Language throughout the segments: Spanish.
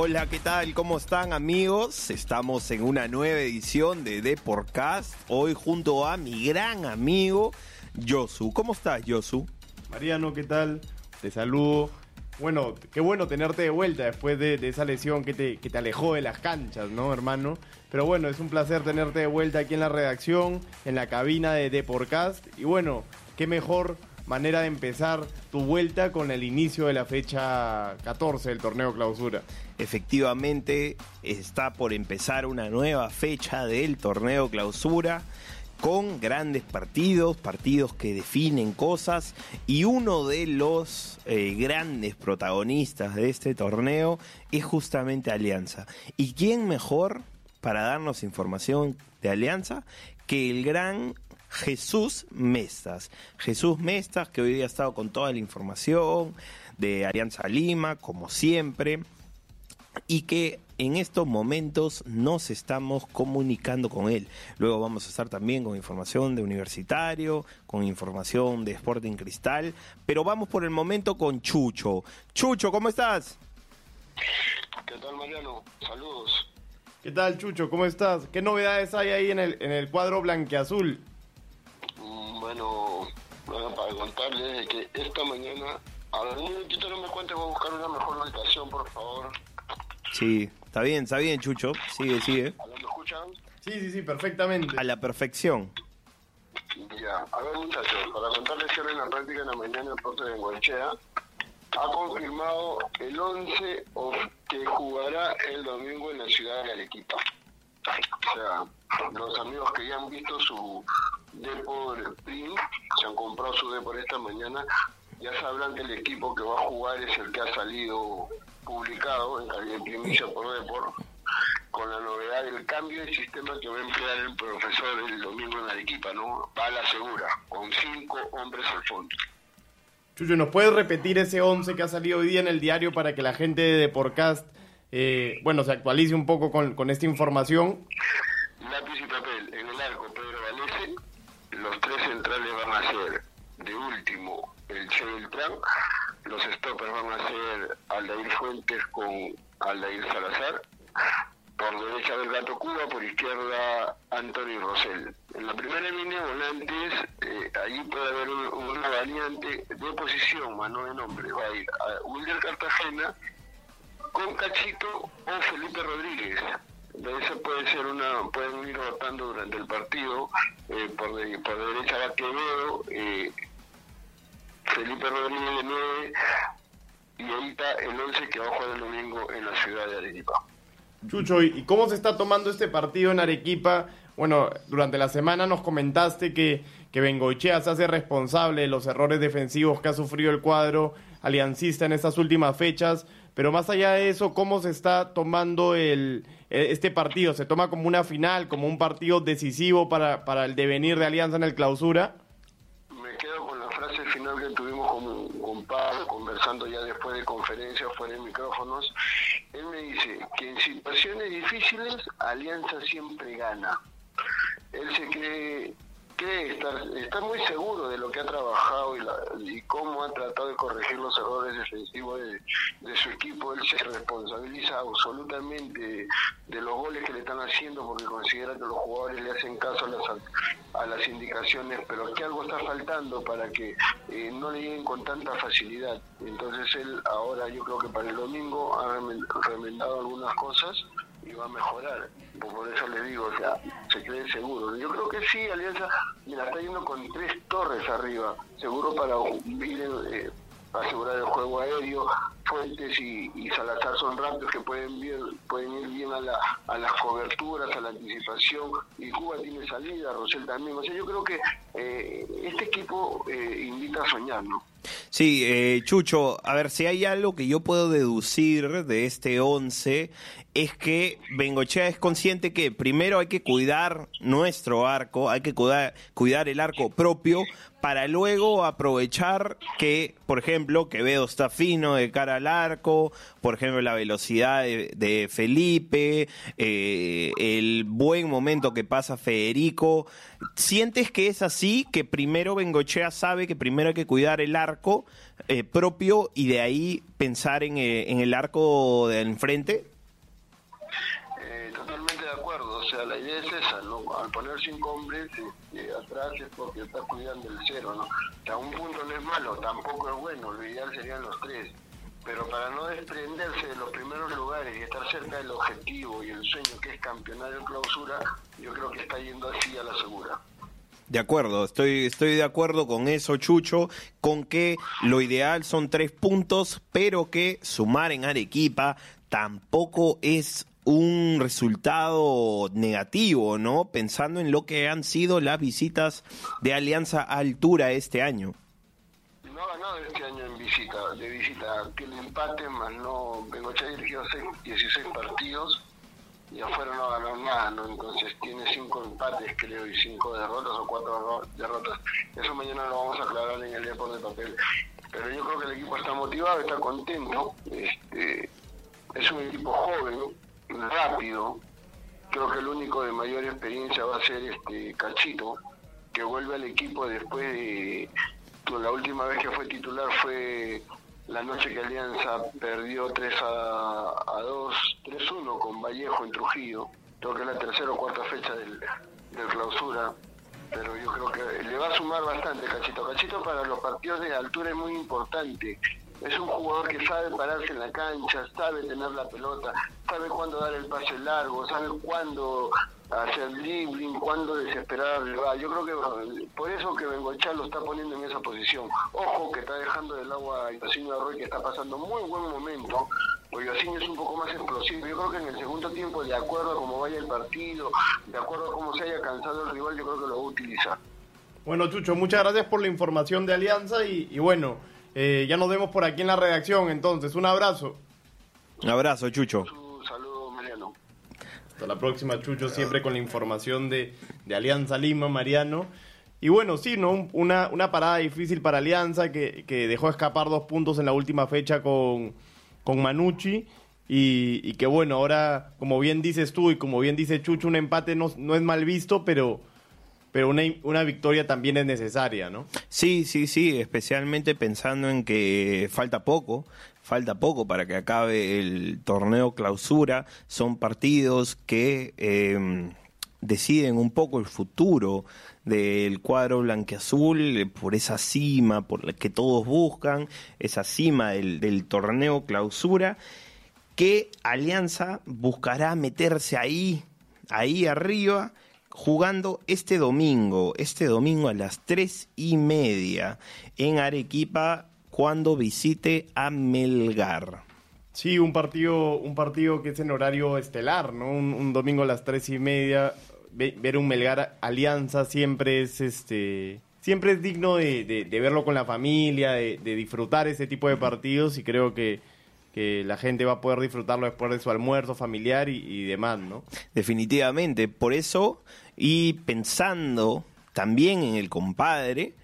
Hola, ¿qué tal? ¿Cómo están amigos? Estamos en una nueva edición de The Podcast, hoy junto a mi gran amigo Yosu. ¿Cómo estás, Yosu? Mariano, ¿qué tal? Te saludo. Bueno, qué bueno tenerte de vuelta después de, esa lesión que te, alejó de las canchas, ¿no, hermano? Pero bueno, es un placer tenerte de vuelta aquí en la redacción, en la cabina de The Podcast. Y bueno, qué mejor manera de empezar tu vuelta con el inicio de la fecha 14 del torneo clausura. Efectivamente, está por empezar una nueva fecha del torneo clausura con grandes partidos, partidos que definen cosas y uno de los eh, grandes protagonistas de este torneo es justamente Alianza. ¿Y quién mejor para darnos información de Alianza que el gran Jesús Mestas. Jesús Mestas, que hoy día ha estado con toda la información de Alianza Lima, como siempre, y que en estos momentos nos estamos comunicando con él. Luego vamos a estar también con información de Universitario, con información de Sporting Cristal, pero vamos por el momento con Chucho. Chucho, ¿cómo estás? ¿Qué tal, Mariano? Saludos. ¿Qué tal, Chucho? ¿Cómo estás? ¿Qué novedades hay ahí en el, en el cuadro blanqueazul? Bueno, para contarles que esta mañana, a ver, un minutito no me cuente, voy a buscar una mejor ubicación, por favor. Sí, está bien, está bien, Chucho. Sigue, sigue. ¿Me escuchan? Sí, sí, sí, perfectamente. A la perfección. Ya, a ver, muchachos, para contarles que en la práctica en la mañana el porte de Guanchea ha confirmado el 11 que jugará el domingo en la ciudad de Arequipa. O sea, los amigos que ya han visto su Depo Sprint, se han comprado su Depo esta mañana, ya sabrán que el equipo que va a jugar es el que ha salido publicado en primicia por Depor, con la novedad del cambio de sistema que va a emplear el profesor el domingo en Arequipa, ¿no? Va a la segura, con cinco hombres al fondo. Chucho, ¿nos puedes repetir ese 11 que ha salido hoy día en el diario para que la gente de Deporcast, eh, bueno, se actualice un poco con, con esta información? Lápiz y papel. En el arco, Pedro Valese. Los tres centrales van a ser, de último, el Che Beltrán. Los stoppers van a ser Aldair Fuentes con Aldair Salazar. Por derecha del Gato Cuba, por izquierda Antonio Rosell. En la primera línea volantes, eh, ahí puede haber una variante de posición, más no de nombre. Va a ir a Wilder Cartagena con Cachito o Felipe Rodríguez. Ese puede ser una, pueden ir rotando durante el partido. Eh, por, por derecha va Quevedo, eh, Felipe Rodríguez de 9 y ahí está el 11 que va a jugar el domingo en la ciudad de Arequipa. Chucho, ¿y cómo se está tomando este partido en Arequipa? Bueno, durante la semana nos comentaste que, que se hace responsable de los errores defensivos que ha sufrido el cuadro aliancista en estas últimas fechas, pero más allá de eso, ¿cómo se está tomando el, este partido? ¿Se toma como una final, como un partido decisivo para, para el devenir de Alianza en el clausura? Me quedo con la frase final que tuvimos con, con Pablo, conversando ya después de conferencia fuera de micrófonos. Él me dice que en situaciones difíciles Alianza siempre gana. Él se cree cree estar, está muy seguro de lo que ha trabajado y, y, cómo ha tratado de corregir los errores defensivos de, su equipo. Él se responsabiliza absolutamente de, los goles que le están haciendo porque considera que los jugadores le hacen caso a las, a las indicaciones, pero que algo está faltando para que eh, no le lleguen con tanta facilidad. Entonces él ahora yo creo que para el domingo ha remendado algunas cosas y va a mejorar. Por eso le digo, o sea, se cree seguro. Yo creo que sí, Alianza, mira, está yendo con tres torres arriba, seguro para ir, eh, asegurar el juego aéreo. Fuentes y, Salazar son rápidos que pueden, pueden ir bien a, la, las coberturas, a la anticipación. Y Cuba tiene salida, Rosel también. O sea, yo creo que eh, este equipo eh, invita a soñar, ¿no? Sí, eh, Chucho, a ver, si hay algo que yo puedo deducir de este 11 es que Bengochea es consciente que primero hay que cuidar nuestro arco, hay que cuidar, el arco propio para luego aprovechar que, por ejemplo, Quevedo está fino de cara al arco, por ejemplo, la velocidad de, Felipe, eh, el buen momento que pasa Federico. ¿Sientes que es así? Que primero Bengochea sabe que primero hay que cuidar el arco eh, propio y de ahí pensar en, eh, el arco de enfrente? o sea, la idea es esa, ¿no? Al poner cinco hombres este, atrás es porque está cuidando el cero, ¿no? O sea, un punto no es malo, tampoco es bueno, lo ideal serían los tres. Pero para no desprenderse de los primeros lugares estar cerca del objetivo y el sueño que es campeonar en clausura, yo creo que está yendo así a la segura. De acuerdo, estoy, estoy de acuerdo con eso, Chucho, con que lo ideal son tres puntos, pero que sumar en Arequipa tampoco es un resultado negativo, ¿no? Pensando en lo que han sido las visitas de Alianza altura este año. No ha ganado este año en visita, de visita, tiene empate, más no, Bengochea dirigió 16 partidos y afuera no ha ganado nada, ¿no? Entonces tiene 5 empates, creo, y 5 derrotas o 4 derrotas. Eso mañana lo vamos a aclarar en el deporte de papel. Pero yo creo que el equipo está motivado, está contento. Este, es un equipo joven, rápido. Creo que el único de mayor experiencia va a ser este Cachito, que vuelve al equipo después de la última vez que fue titular fue la noche que Alianza perdió 3 a, a 2, 3-1 con Vallejo en Trujillo. Creo que es la tercera o cuarta fecha del, del clausura pero yo creo que le va a sumar bastante Cachito. Cachito para los partidos de altura es muy importante es un jugador que sabe pararse en la cancha, sabe tener la pelota, sabe cuándo dar el pase largo, sabe cuándo hacer dribbling, cuándo desesperar al rival. Yo creo que por eso que Bengochá lo está poniendo en esa posición. Ojo que está dejando del agua a Ipacinho Arroy que está pasando muy buen momento, porque así es un poco más explosivo. Yo creo que en el segundo tiempo, de acuerdo a cómo vaya el partido, de acuerdo a cómo se haya cansado el rival, yo creo que lo va a utilizar. Bueno, Chucho, muchas gracias por la información de Alianza y bueno, eh, ya nos vemos por aquí en la redacción, entonces, un abrazo. Un abrazo, Chucho. Un saludo, Mariano. Hasta la próxima, Chucho, siempre con la información de, Alianza Lima, Mariano. Y bueno, sí, ¿no? Una, una parada difícil para Alianza que, que, dejó escapar dos puntos en la última fecha con, con Manucci. Y, y, que bueno, ahora, como bien dices tú y como bien dice Chucho, un empate no, no es mal visto, pero, pero una, una victoria también es necesaria, ¿no? Sí, sí, sí, especialmente pensando en que falta poco, falta poco para que acabe el torneo clausura, son partidos que em, deciden un poco el futuro del cuadro blanqueazul por esa cima por la que todos buscan, esa cima del, del torneo clausura, que Alianza buscará meterse ahí, ahí arriba, jugando este domingo, este domingo a las tres y media en Arequipa cuando visite a Melgar. Sí, un partido, un partido que es en horario estelar, ¿no? Un, domingo a las tres y media. ver un Melgar Alianza siempre es este. Siempre es digno de, verlo con la familia, de, disfrutar ese tipo de partidos y creo que, la gente va a poder disfrutarlo después de su almuerzo familiar y, demás, ¿no? Definitivamente, por eso y pensando también en el compadre,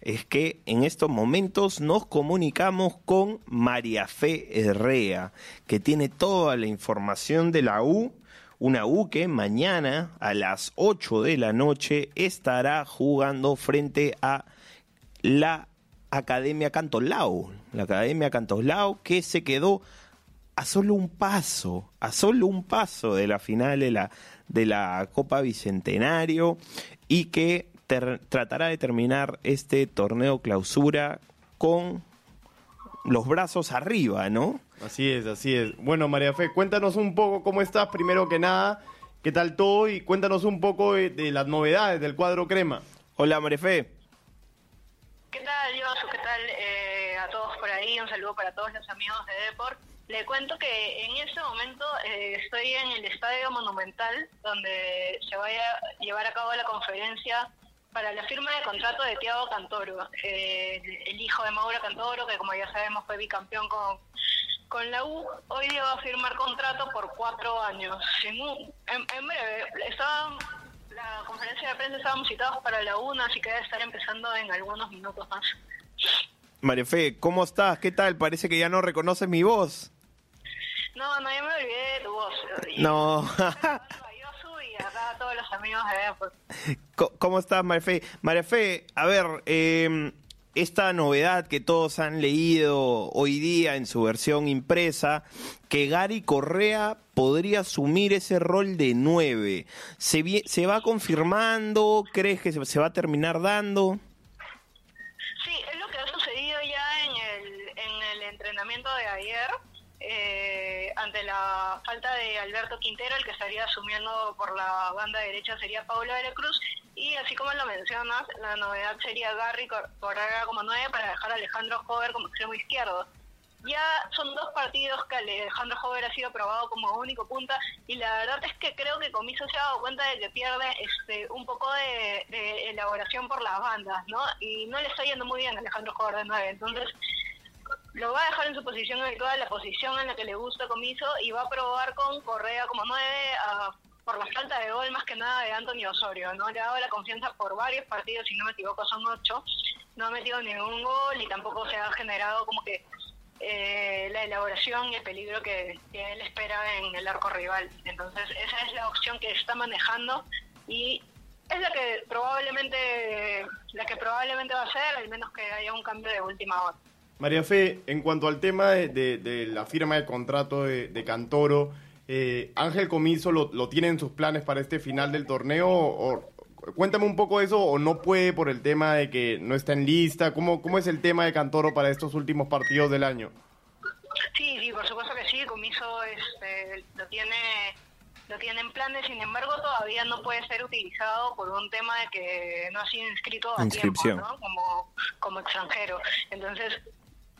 es que en estos momentos nos comunicamos con María Fe Herrea, que tiene toda la información de la U, una U que mañana a las 8 de la noche estará jugando frente a la Academia Cantoslao, la Academia Cantoslao que se quedó a solo un paso, a solo un paso de la final de la de la Copa Bicentenario y que tratará de terminar este torneo clausura con los brazos arriba, ¿no? Así es, así es. Bueno, María Fe, cuéntanos un poco cómo estás, primero que nada, qué tal todo y cuéntanos un poco de, las novedades del cuadro crema. Hola, María Fe. ¿Qué tal, Josu? ¿Qué tal Un saludo para todos los amigos de Deport. Le cuento que en este momento eh, estoy en el Estadio Monumental, donde se va a llevar a cabo la conferencia para la firma de contrato de Tiago Cantoro, eh, el hijo de Mauro Cantoro, que como ya sabemos fue bicampeón con, con la U, hoy día a firmar contrato por cuatro años. En, en, breve, estaba, la conferencia de prensa estábamos citados para la una, así que debe estar empezando en algunos minutos más. María Fe, ¿cómo estás? ¿Qué tal? Parece que ya no reconoces mi voz. No, no, ya me olvidé de tu voz. No. acá todos los amigos de ¿Cómo estás, María Fe? María Fe, a ver, eh, esta novedad que todos han leído hoy día en su versión impresa, que Gary Correa podría asumir ese rol de nueve. ¿Se, ¿Se va confirmando? ¿Crees que se va a terminar dando? Sí, es lo que ha sucedido ya en el, en de ayer. Eh, ante la falta de Alberto Quintero, el que estaría asumiendo por la banda derecha sería Pablo de Cruz, y así como lo mencionas, la novedad sería Garry Correa como nueve para dejar a Alejandro Jover como extremo izquierdo. Ya son dos partidos que Alejandro Jover ha sido aprobado como único punta y la verdad es que creo que Comiso se ha dado cuenta de que pierde este un poco de, elaboración por las bandas, ¿no? Y no le está yendo muy bien a Alejandro Jover de nueve, entonces lo va a dejar en su posición habitual, la posición en la que le gusta Comiso y va a probar con Correa como nueve a por la falta de gol más que nada de Antonio Osorio, ¿no? Le ha dado la confianza por varios partidos, si no me equivoco son ocho, no ha metido ningún gol y tampoco se ha generado como que eh, la elaboración y el peligro que, él espera en el arco rival. Entonces esa es la opción que está manejando y es la que probablemente la que probablemente va a ser, al menos que haya un cambio de última hora. María Fe, en cuanto al tema de, la firma de contrato de Cantoro, eh, Ángel Comiso lo, tiene en sus planes para este final del torneo o, cuéntame un poco eso o no puede por el tema de que no está en lista cómo cómo es el tema de Cantoro para estos últimos partidos del año sí sí por supuesto que sí Comiso este, lo tiene lo tiene en planes sin embargo todavía no puede ser utilizado por un tema de que no ha sido inscrito a tiempo ¿no? como como extranjero. Entonces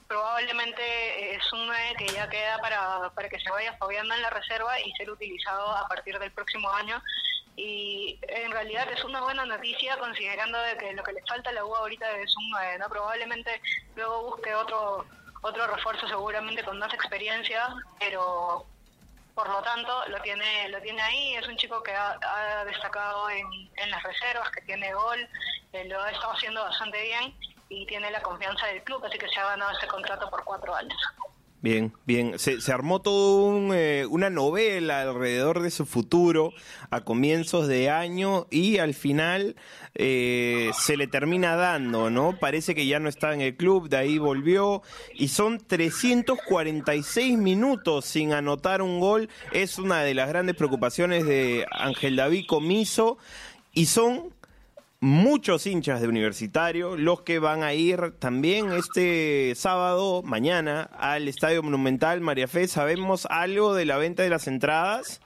probablemente es un 9 que ya queda para, para que se vaya fogueando en la reserva y ser utilizado a partir del próximo año. Y en realidad es una buena noticia considerando de que lo que le falta a la U ahorita es un 9, ¿no? Probablemente luego busque otro otro refuerzo seguramente con más experiencia, pero por lo tanto lo tiene lo tiene ahí es un chico que ha, destacado en, en, las reservas que tiene gol eh, lo ha estado haciendo bastante bien y tiene la confianza del club, así que se ha ganado ese contrato por cuatro años. Bien, bien. Se, armó todo eh, una novela alrededor de su futuro a comienzos de año y al final eh, se le termina dando, ¿no? Parece que ya no está en el club, de ahí volvió y son 346 minutos sin anotar un gol. Es una de las grandes preocupaciones de Ángel David Comiso y son muchos hinchas de Universitario, los que van a ir también este sábado, mañana, al Estadio Monumental María Fe. ¿Sabemos algo de la venta de las entradas?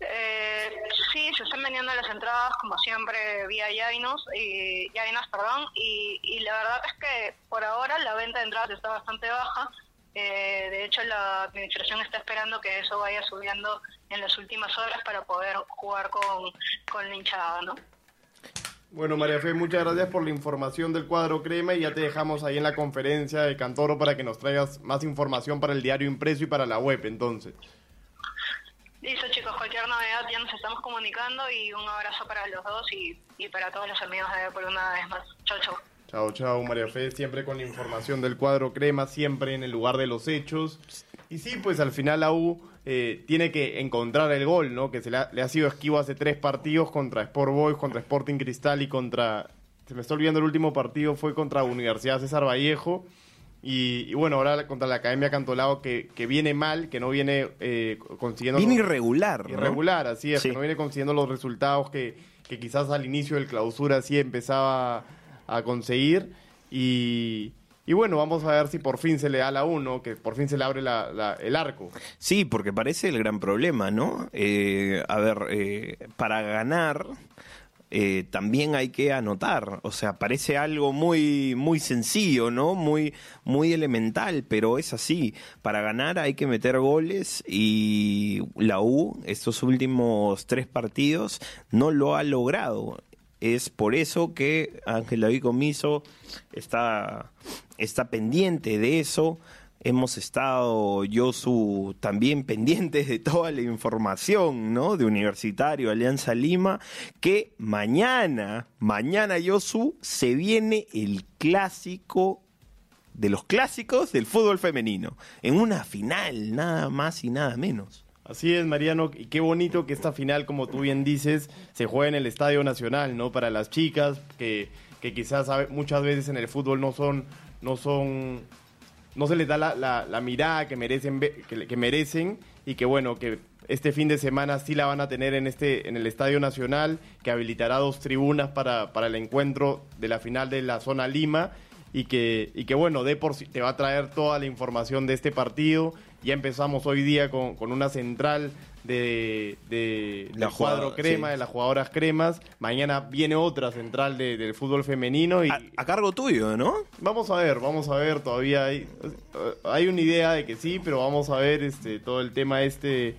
Eh, sí, se están vendiendo las entradas como siempre vía Yainos, y, perdón, y, la verdad es que por ahora la venta de entradas está bastante baja. Eh, de hecho, la administración está esperando que eso vaya subiendo en las últimas horas para poder jugar con, con la hinchada, ¿no? Bueno, María Fe, muchas gracias por la información del cuadro crema y ya te dejamos ahí en la conferencia de Cantoro para que nos traigas más información para el diario impreso y para la web, entonces. Listo, chicos, cualquier novedad ya nos estamos comunicando y un abrazo para los dos y, para todos los amigos de por una vez más. Chau, chau. Chao, chao, María Fe, siempre con la información del cuadro crema, siempre en el lugar de los hechos. Y sí, pues al final la U eh, tiene que encontrar el gol, ¿no? Que se le ha, sido esquivo hace tres partidos contra Sport Boys, contra Sporting Cristal y contra... Se me está olvidando el último partido, fue contra Universidad César Vallejo. Y, bueno, ahora contra la Academia Cantolao que, que viene mal, que no viene eh, consiguiendo... Viene irregular. Irregular, así es, que no viene consiguiendo los resultados que, que quizás al inicio del clausura sí empezaba a conseguir. Y, y bueno, vamos a ver si por fin se le da la uno, que por fin se le abre el arco. Sí, porque parece el gran problema, ¿no? Eh, a ver, eh, para ganar eh, también hay que anotar. O sea, parece algo muy, muy sencillo, ¿no? Muy, muy elemental, pero es así. Para ganar hay que meter goles y la U, estos últimos tres partidos, no lo ha logrado. Es por eso que Ángel David Comiso está, está pendiente de eso. hemos estado, Yosu, también pendientes de toda la información, ¿no? De Universitario Alianza Lima, que mañana, mañana, Yosu, se viene el clásico de los clásicos del fútbol femenino, en una final, nada más y nada menos. Así es, Mariano, y qué bonito que esta final, como tú bien dices, se juegue en el Estadio Nacional, ¿no? Para las chicas que, que quizás muchas veces en el fútbol no son, no son, no se les da la, mirada que merecen, que, que, merecen y que bueno, que este fin de semana sí la van a tener en este, en el Estadio Nacional, que habilitará dos tribunas para, para el encuentro de la final de la zona Lima y que, y que bueno, por te va a traer toda la información de este partido. Ya empezamos hoy día con, con una central de, de del cuadro crema, de las jugadoras cremas. Mañana viene otra central de, del fútbol femenino. Y, a, cargo tuyo, ¿no? Vamos a ver, vamos a ver. Todavía hay, hay una idea de que sí, pero vamos a ver este todo el tema este.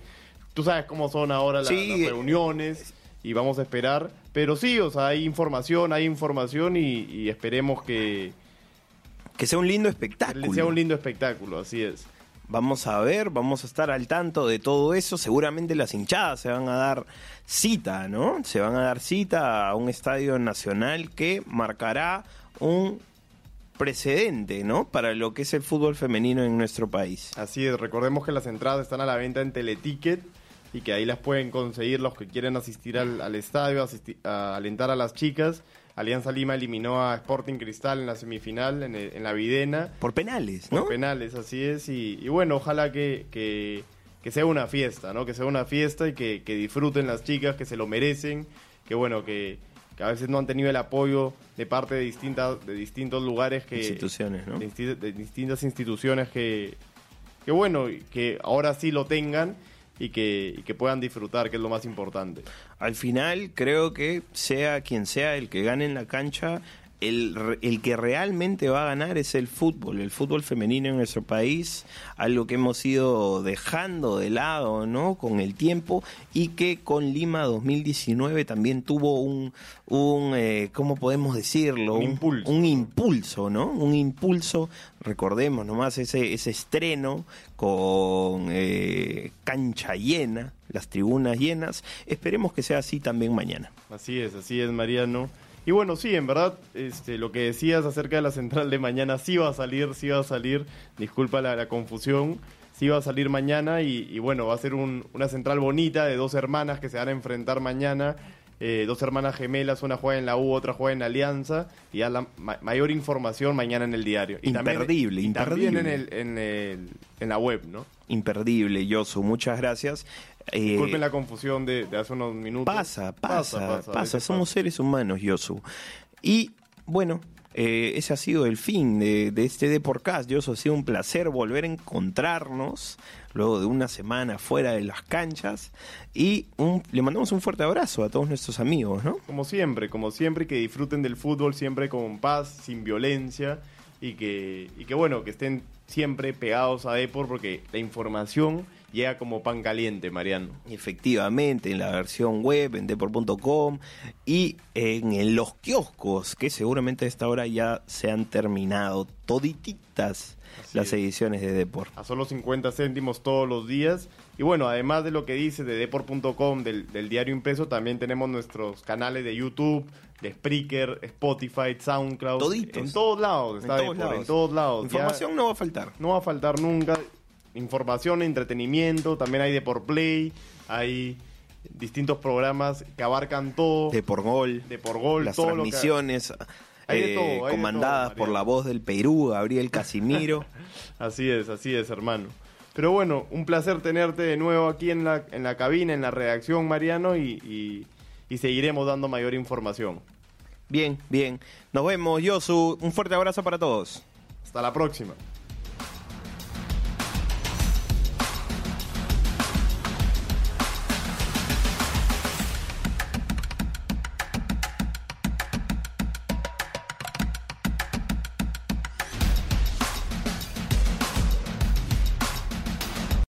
Tú sabes cómo son ahora las reuniones y vamos a esperar. Pero sí, o sea, hay información, hay información y esperemos que que sea un lindo espectáculo. Que sea un lindo espectáculo, así es. Vamos a ver, vamos a estar al tanto de todo eso. Seguramente las hinchadas se van a dar cita, ¿no? Se van a dar cita a un estadio nacional que marcará un precedente, ¿no? Para lo que es el fútbol femenino en nuestro país. Así es, recordemos que las entradas están a la venta en Teleticket y que ahí las pueden conseguir los que quieren asistir al, estadio, a alentar a las chicas. Alianza Lima eliminó a Sporting Cristal en la semifinal, en, la Videna. Por penales, ¿no? Por penales, así es. Y, bueno, ojalá que, que, sea una fiesta, ¿no? Que sea una fiesta y que, disfruten las chicas, que se lo merecen. Que bueno, que, a veces no han tenido el apoyo de parte de distintas de distintos lugares que instituciones ¿no? de, distintas instituciones que que bueno que ahora sí lo tengan y que, que puedan disfrutar, que es lo más importante. Al final, creo que sea quien sea el que gane en la cancha, el, el, que realmente va a ganar es el fútbol, el fútbol femenino en nuestro país, algo que hemos ido dejando de lado, ¿no? Con el tiempo y que con Lima 2019 también tuvo un, un eh, ¿cómo podemos decirlo? Un, impulso. Un impulso, ¿no? Un impulso, recordemos nomás ese, ese estreno con eh, cancha llena, las tribunas llenas. Esperemos que sea así también mañana. Así es, así es, Mariano. Y bueno, sí, en verdad, este, lo que decías acerca de la central de mañana sí va a salir, sí va a salir, disculpa la, confusión, sí va a salir mañana y, bueno, va a ser una central bonita de dos hermanas que se van a enfrentar mañana. Eh, dos hermanas gemelas, una juega en la U, otra juega en Alianza, y ya la mayor información mañana en el diario. Y imperdible, también, imperdible. también en, el, en, el, en la web, ¿no? Imperdible, Yosu, muchas gracias. Eh, Disculpen la confusión de, hace unos minutos. Pasa, pasa, pasa. Somos seres humanos, Yosu. Y bueno, eh, ese ha sido el fin de, de este Deporcast. Yosu, ha sido un placer volver a encontrarnos luego de una semana fuera de las canchas. Y le mandamos un fuerte abrazo a todos nuestros amigos, ¿no? Como siempre, como siempre, que disfruten del fútbol siempre con paz, sin violencia. Y que, y que bueno, que estén siempre pegados a Depor porque la información llega como pan caliente, Mariano. Efectivamente, en la versión web, en depor.com y en los kioscos, que seguramente a esta hora ya se han terminado todititas las ediciones de Depor. A solo 50 céntimos todos los días. Y bueno, además de lo que dice de depor.com, del, del diario impreso, también tenemos nuestros canales de YouTube, de Spreaker, Spotify, SoundCloud. Toditos. En todos lados está en todos lados. En todos lados. Información no va a faltar. No va a faltar nunca información, entretenimiento, también hay de por play, hay distintos programas que abarcan todo. De por gol. De por gol, las transmisiones. Eh, comandadas por la voz del Perú, Gabriel Casimiro. así es, así es, hermano. Pero bueno, un placer tenerte de nuevo aquí en la, en la cabina, en la redacción, Mariano, y, y seguiremos dando mayor información. Bien, bien. Nos vemos, Yosu. Un fuerte abrazo para todos. Hasta la próxima.